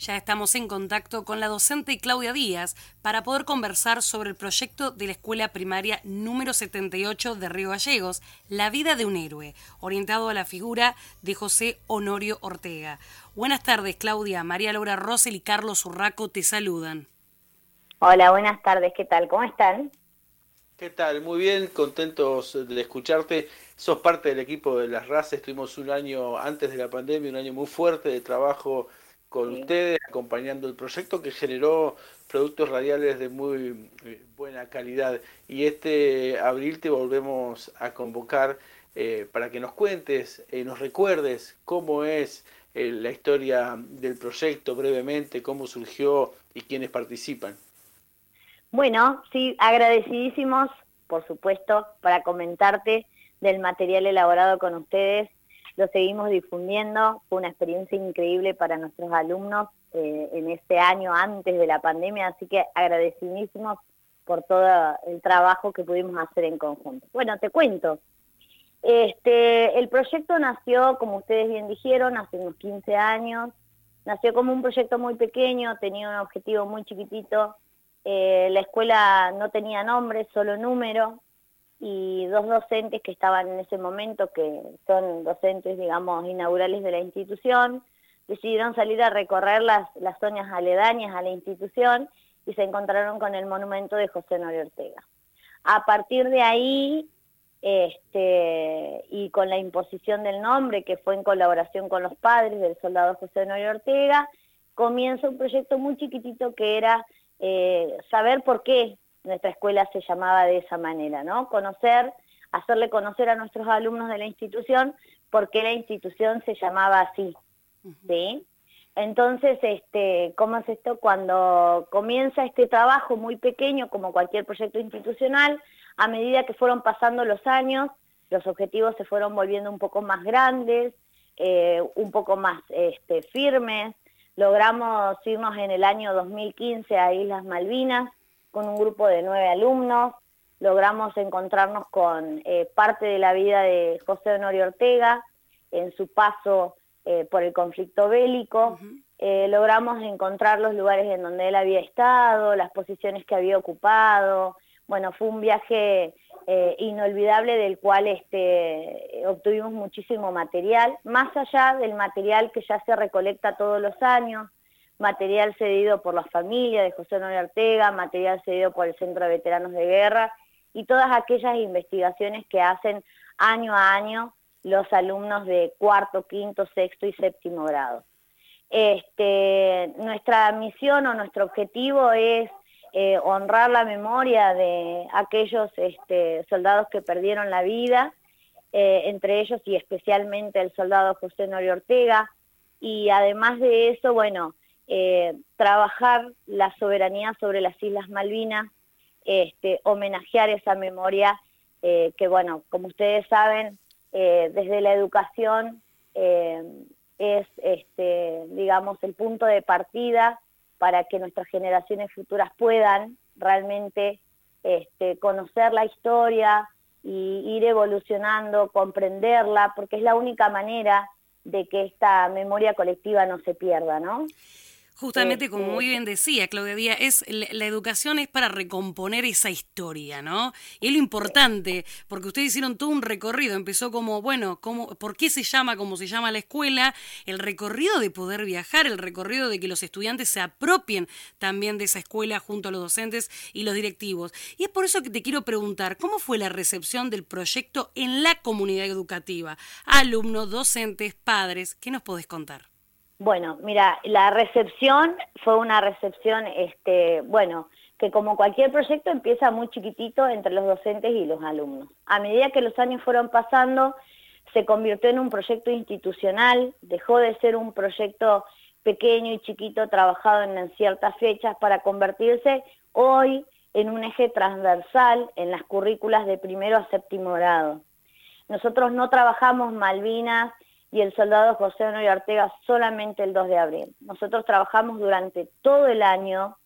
Ya estamos en contacto con la docente Claudia Díaz para poder conversar sobre el proyecto de la Escuela Primaria número 78 de Río Gallegos, La vida de un héroe, orientado a la figura de José Honorio Ortega. Buenas tardes, Claudia. María Laura Rosel y Carlos Urraco te saludan. Hola, buenas tardes. ¿Qué tal? ¿Cómo están? ¿Qué tal? Muy bien, contentos de escucharte. Sos parte del equipo de las RAS. Estuvimos un año antes de la pandemia, un año muy fuerte de trabajo con ustedes, acompañando el proyecto que generó productos radiales de muy eh, buena calidad. Y este abril te volvemos a convocar eh, para que nos cuentes y nos recuerdes cómo es eh, la historia del proyecto brevemente, cómo surgió y quiénes participan. Bueno, sí, agradecidísimos, por supuesto, para comentarte del material elaborado con ustedes lo seguimos difundiendo, fue una experiencia increíble para nuestros alumnos eh, en este año antes de la pandemia, así que agradecidísimos por todo el trabajo que pudimos hacer en conjunto. Bueno, te cuento. Este, el proyecto nació, como ustedes bien dijeron, hace unos 15 años. Nació como un proyecto muy pequeño, tenía un objetivo muy chiquitito. Eh, la escuela no tenía nombre, solo número y dos docentes que estaban en ese momento, que son docentes, digamos, inaugurales de la institución, decidieron salir a recorrer las, zonas aledañas a la institución y se encontraron con el monumento de José Norio Ortega. A partir de ahí, este, y con la imposición del nombre, que fue en colaboración con los padres del soldado José Norio Ortega, comienza un proyecto muy chiquitito que era eh, saber por qué nuestra escuela se llamaba de esa manera, ¿no? Conocer, hacerle conocer a nuestros alumnos de la institución por qué la institución se llamaba así, ¿sí? Entonces, este, ¿cómo es esto? Cuando comienza este trabajo muy pequeño, como cualquier proyecto institucional, a medida que fueron pasando los años, los objetivos se fueron volviendo un poco más grandes, eh, un poco más este, firmes. Logramos irnos en el año 2015 a Islas Malvinas, con un grupo de nueve alumnos, logramos encontrarnos con eh, parte de la vida de José Honorio Ortega en su paso eh, por el conflicto bélico, eh, logramos encontrar los lugares en donde él había estado, las posiciones que había ocupado. Bueno, fue un viaje inolvidable del cual este, obtuvimos muchísimo material, más allá del material que ya se recolecta todos los años, material cedido por la familia de José Noel Ortega, material cedido por el Centro de Veteranos de Guerra y todas aquellas investigaciones que hacen año a año los alumnos de cuarto, quinto, sexto y séptimo grado. Este, nuestra misión o nuestro objetivo es eh, honrar la memoria de aquellos este, soldados que perdieron la vida, eh, entre ellos y especialmente el soldado José Norio Ortega, y además de eso, bueno, eh, trabajar la soberanía sobre las Islas Malvinas, este, homenajear esa memoria que, bueno, como ustedes saben, desde la educación es, este, digamos, el punto de partida para que nuestras generaciones futuras puedan realmente este, conocer la historia y ir evolucionando, comprenderla, porque es la única manera de que esta memoria colectiva no se pierda, ¿no? Justamente, como muy bien decía Claudia Díaz, es, la, educación es para recomponer esa historia, ¿no? Y es lo importante, porque ustedes hicieron todo un recorrido, empezó como, bueno, ¿cómo, ¿por qué se llama como se llama la escuela? El recorrido de poder viajar, el recorrido de que los estudiantes se apropien también de esa escuela junto a los docentes y los directivos. Y es por eso que te quiero preguntar, ¿cómo fue la recepción del proyecto en la comunidad educativa? Alumnos, docentes, padres, ¿qué nos podés contar? Bueno, mira, la recepción fue una recepción, este, bueno, que como cualquier proyecto empieza muy chiquitito entre los docentes y los alumnos. A medida que los años fueron pasando, se convirtió en un proyecto institucional, dejó de ser un proyecto pequeño y chiquito trabajado en ciertas fechas para convertirse hoy en un eje transversal en las currículas de primero a séptimo grado. Nosotros no trabajamos Malvinas y el soldado José Honorio Ortega solamente el 2 de abril. Nosotros trabajamos durante todo el año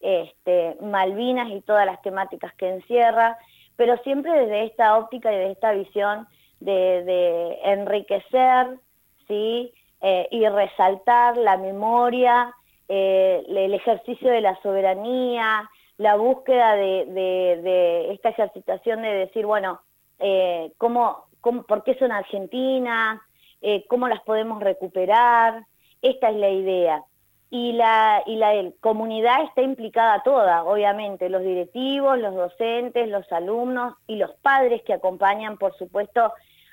este, Malvinas y todas las temáticas que encierra, pero siempre desde esta óptica y desde esta visión de, enriquecer ¿sí? Eh, y resaltar la memoria, eh, el ejercicio de la soberanía, la búsqueda de, esta ejercitación de decir, bueno, eh, ¿cómo, por qué son argentinas? Eh, cómo las podemos recuperar, esta es la idea. Y la, y la comunidad está implicada toda, obviamente, los directivos, los docentes, los alumnos y los padres que acompañan, por supuesto,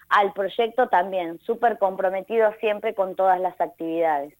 al proyecto también, súper comprometidos siempre con todas las actividades.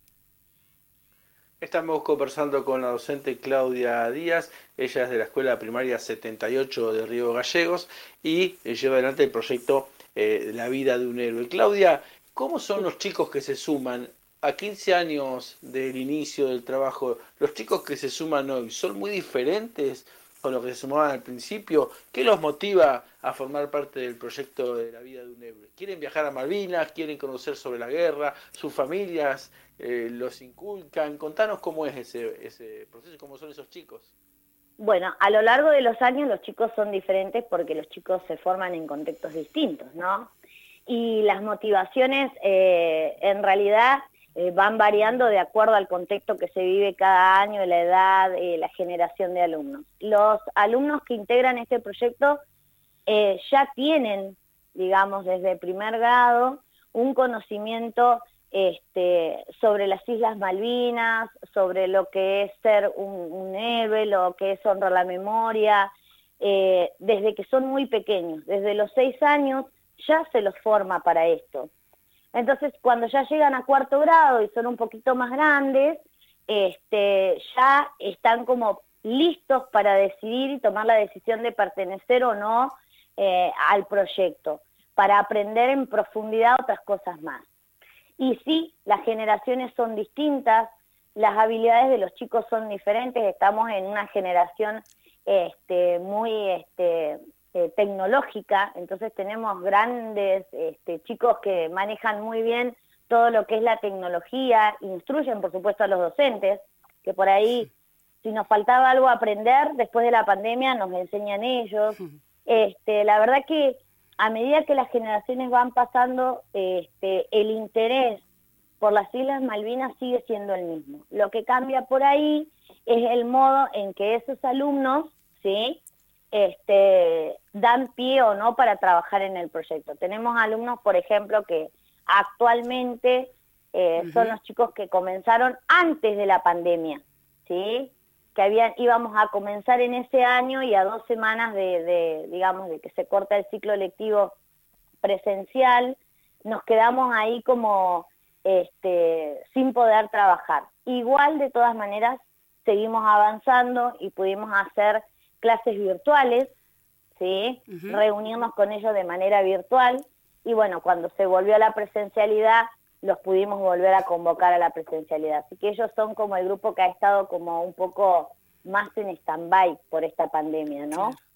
Estamos conversando con la docente Claudia Díaz, ella es de la Escuela Primaria 78 de Río Gallegos y lleva adelante el proyecto eh, La vida de un héroe. Claudia, ¿Cómo son los chicos que se suman a 15 años del inicio del trabajo? ¿Los chicos que se suman hoy son muy diferentes con los que se sumaban al principio? ¿Qué los motiva a formar parte del proyecto de la vida de un héroe? ¿Quieren viajar a Malvinas? ¿Quieren conocer sobre la guerra? ¿Sus familias eh, los inculcan? Contanos cómo es ese, ese proceso, cómo son esos chicos. Bueno, a lo largo de los años los chicos son diferentes porque los chicos se forman en contextos distintos, ¿no? Y las motivaciones eh, en realidad eh, van variando de acuerdo al contexto que se vive cada año, la edad, eh, la generación de alumnos. Los alumnos que integran este proyecto ya tienen, digamos, desde primer grado, un conocimiento este, sobre las Islas Malvinas, sobre lo que es ser un, un héroe, lo que es honrar la memoria, desde que son muy pequeños, desde los seis años ya se los forma para esto. Entonces, cuando ya llegan a cuarto grado y son un poquito más grandes, este, ya están como listos para decidir y tomar la decisión de pertenecer o no eh, al proyecto, para aprender en profundidad otras cosas más. Y sí, las generaciones son distintas, las habilidades de los chicos son diferentes, estamos en una generación este, muy este, eh, tecnológica, entonces tenemos grandes este, chicos que manejan muy bien todo lo que es la tecnología, instruyen por supuesto a los docentes, que por ahí si nos faltaba algo a aprender después de la pandemia nos enseñan ellos. Este, la verdad que a medida que las generaciones van pasando, este, el interés por las Islas Malvinas sigue siendo el mismo. Lo que cambia por ahí es el modo en que esos alumnos, ¿sí? Este, dan pie o no para trabajar en el proyecto. Tenemos alumnos, por ejemplo, que actualmente eh, son los chicos que comenzaron antes de la pandemia, ¿sí? Que habían, íbamos a comenzar en ese año y a dos semanas de, de, digamos, de que se corta el ciclo lectivo presencial, nos quedamos ahí como este, sin poder trabajar. Igual, de todas maneras, seguimos avanzando y pudimos hacer clases virtuales, ¿sí? reunirnos con ellos de manera virtual y bueno, cuando se volvió a la presencialidad, los pudimos volver a convocar a la presencialidad. Así que ellos son como el grupo que ha estado como un poco más en stand-by por esta pandemia, ¿no? Claro.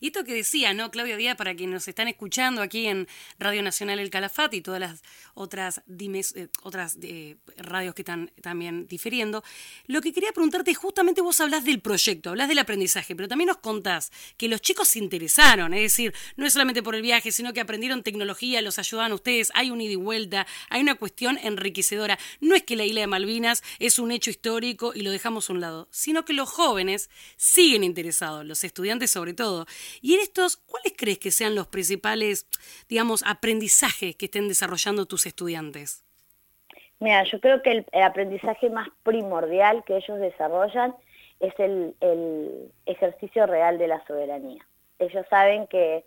Y esto que decía, ¿no? Claudia Díaz, para quienes nos están escuchando aquí en Radio Nacional El Calafate y todas las otras, eh, otras eh, radios que están también difiriendo, lo que quería preguntarte es justamente vos hablas del proyecto, hablas del aprendizaje, pero también nos contás que los chicos se interesaron, es decir, no es solamente por el viaje, sino que aprendieron tecnología, los ayudan ustedes, hay un ida y vuelta, hay una cuestión enriquecedora. No es que la isla de Malvinas es un hecho histórico y lo dejamos a un lado, sino que los jóvenes siguen interesados, los estudiantes sobre todo. Y en estos, ¿cuáles crees que sean los principales, digamos, aprendizajes que estén desarrollando tus estudiantes? Mira, yo creo que el, aprendizaje más primordial que ellos desarrollan es el, ejercicio real de la soberanía. Ellos saben que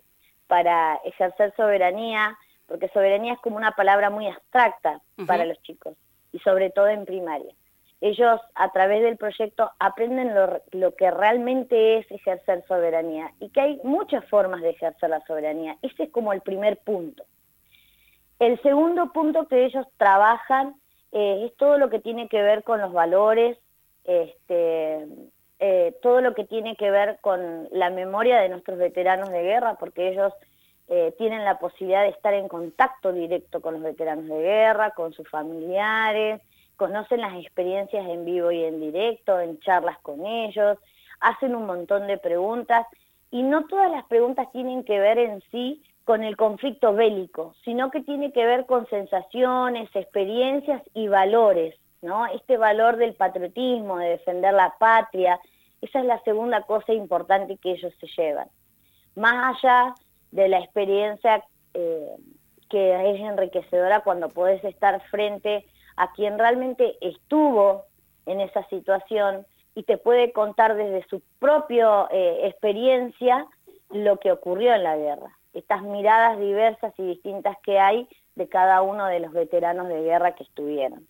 para ejercer soberanía, porque soberanía es como una palabra muy abstracta para los chicos, y sobre todo en primaria ellos a través del proyecto aprenden lo, que realmente es ejercer soberanía y que hay muchas formas de ejercer la soberanía. Ese es como el primer punto. El segundo punto que ellos trabajan eh, es todo lo que tiene que ver con los valores, este, eh, todo lo que tiene que ver con la memoria de nuestros veteranos de guerra, porque ellos eh, tienen la posibilidad de estar en contacto directo con los veteranos de guerra, con sus familiares, conocen las experiencias en vivo y en directo, en charlas con ellos, hacen un montón de preguntas y no todas las preguntas tienen que ver en sí con el conflicto bélico, sino que tiene que ver con sensaciones, experiencias y valores, ¿no? Este valor del patriotismo, de defender la patria, esa es la segunda cosa importante que ellos se llevan. Más allá de la experiencia eh, que es enriquecedora cuando puedes estar frente a quien realmente estuvo en esa situación y te puede contar desde su propia eh, experiencia lo que ocurrió en la guerra. Estas miradas diversas y distintas que hay de cada uno de los veteranos de guerra que estuvieron.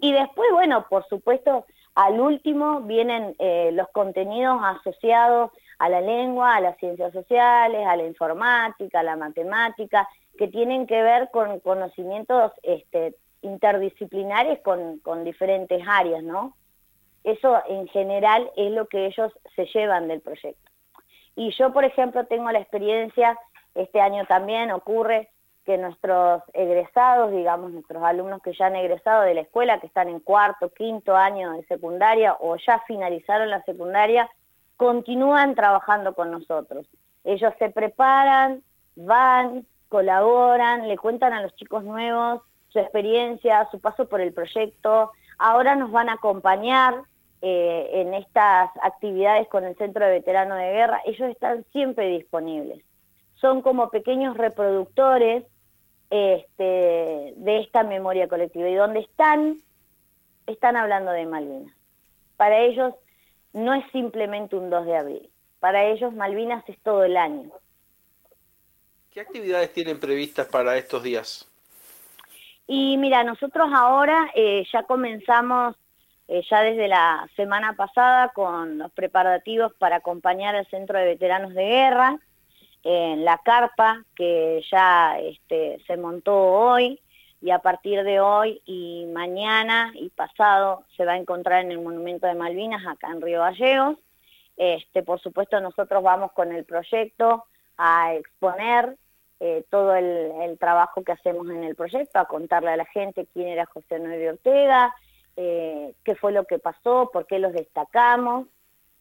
Y después, bueno, por supuesto, al último vienen eh, los contenidos asociados a la lengua, a las ciencias sociales, a la informática, a la matemática, que tienen que ver con conocimientos este, interdisciplinares con, con diferentes áreas, ¿no? Eso en general es lo que ellos se llevan del proyecto. Y yo, por ejemplo, tengo la experiencia, este año también ocurre que nuestros egresados, digamos, nuestros alumnos que ya han egresado de la escuela, que están en cuarto, quinto año de secundaria o ya finalizaron la secundaria, continúan trabajando con nosotros. Ellos se preparan, van, colaboran, le cuentan a los chicos nuevos su experiencia, su paso por el proyecto. Ahora nos van a acompañar eh, en estas actividades con el Centro de Veteranos de Guerra. Ellos están siempre disponibles. Son como pequeños reproductores este, de esta memoria colectiva. Y donde están, están hablando de Malvinas. Para ellos no es simplemente un 2 de abril. Para ellos Malvinas es todo el año. ¿Qué actividades tienen previstas para estos días? Y mira, nosotros ahora eh, ya comenzamos, eh, ya desde la semana pasada, con los preparativos para acompañar al Centro de Veteranos de Guerra, en la carpa que ya este, se montó hoy, y a partir de hoy y mañana y pasado se va a encontrar en el Monumento de Malvinas, acá en Río Gallegos. Este, por supuesto, nosotros vamos con el proyecto a exponer eh, todo el, trabajo que hacemos en el proyecto, a contarle a la gente quién era José Noel Ortega, eh, qué fue lo que pasó, por qué los destacamos,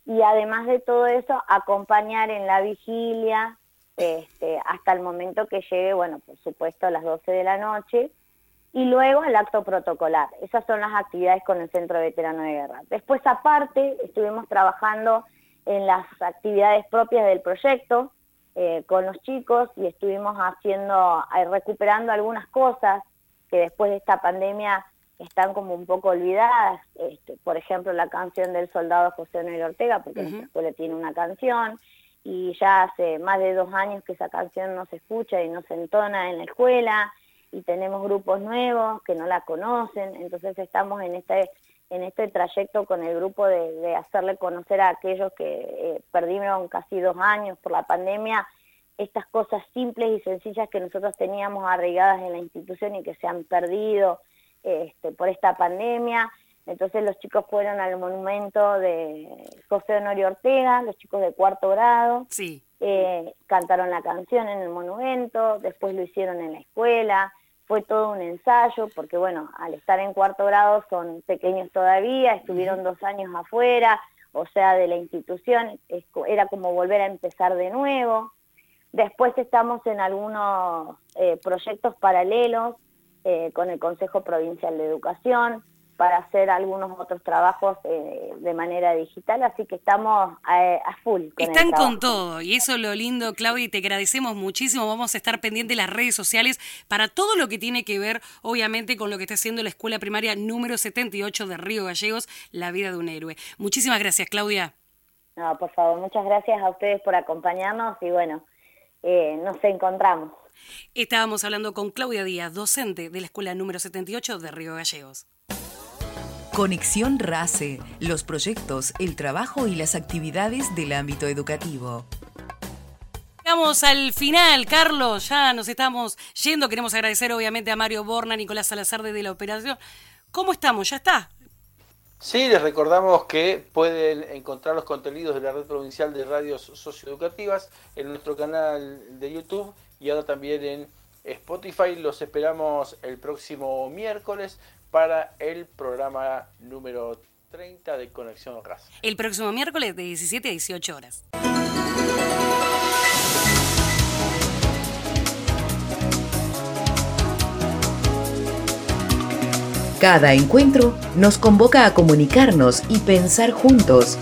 y además de todo eso, acompañar en la vigilia este, hasta el momento que llegue, bueno, por supuesto a las 12 de la noche, y luego el acto protocolar. Esas son las actividades con el Centro Veterano de Guerra. Después, aparte, estuvimos trabajando en las actividades propias del proyecto eh, con los chicos y estuvimos haciendo, eh, recuperando algunas cosas que después de esta pandemia están como un poco olvidadas. Este, por ejemplo, la canción del soldado José Noel Ortega, porque nuestra escuela tiene una canción y ya hace más de dos años que esa canción no se escucha y no se entona en la escuela y tenemos grupos nuevos que no la conocen, entonces estamos en este en este trayecto con el grupo de, hacerle conocer a aquellos que eh, perdieron casi dos años por la pandemia estas cosas simples y sencillas que nosotros teníamos arraigadas en la institución y que se han perdido este, por esta pandemia. Entonces los chicos fueron al monumento de José Honorio Ortega, los chicos de cuarto grado, sí. Eh, cantaron la canción en el monumento, después lo hicieron en la escuela, fue todo un ensayo, porque bueno, al estar en cuarto grado son pequeños todavía, estuvieron dos años afuera, o sea, de la institución, era como volver a empezar de nuevo. Después estamos en algunos eh, proyectos paralelos eh, con el Consejo Provincial de Educación, para hacer algunos otros trabajos eh, de manera digital, así que estamos a, full. Están con todo, y eso es lo lindo, Claudia, y te agradecemos muchísimo. Vamos a estar pendientes de las redes sociales para todo lo que tiene que ver, obviamente, con lo que está haciendo la Escuela Primaria número 78 de Río Gallegos, La Vida de un Héroe. Muchísimas gracias, Claudia. No, por favor, muchas gracias a ustedes por acompañarnos y bueno, eh, nos encontramos. Estábamos hablando con Claudia Díaz, docente de la Escuela número 78 de Río Gallegos. Conexión RACE, los proyectos, el trabajo y las actividades del ámbito educativo. Llegamos al final, Carlos, ya nos estamos yendo. Queremos agradecer obviamente a Mario Borna, Nicolás Salazar de la operación. ¿Cómo estamos? ¿Ya está? Sí, les recordamos que pueden encontrar los contenidos de la Red Provincial de Radios Socioeducativas en nuestro canal de YouTube y ahora también en Spotify. Los esperamos el próximo miércoles para el programa número 30 de Conexión RAS. El próximo miércoles de 17 a 18 horas. Cada encuentro nos convoca a comunicarnos y pensar juntos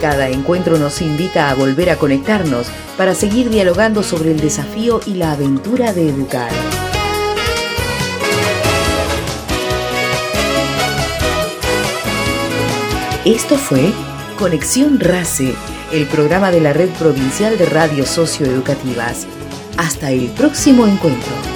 Cada encuentro nos invita a volver a conectarnos para seguir dialogando sobre el desafío y la aventura de educar. Esto fue Conexión RACE, el programa de la Red Provincial de Radios Socioeducativas. Hasta el próximo encuentro.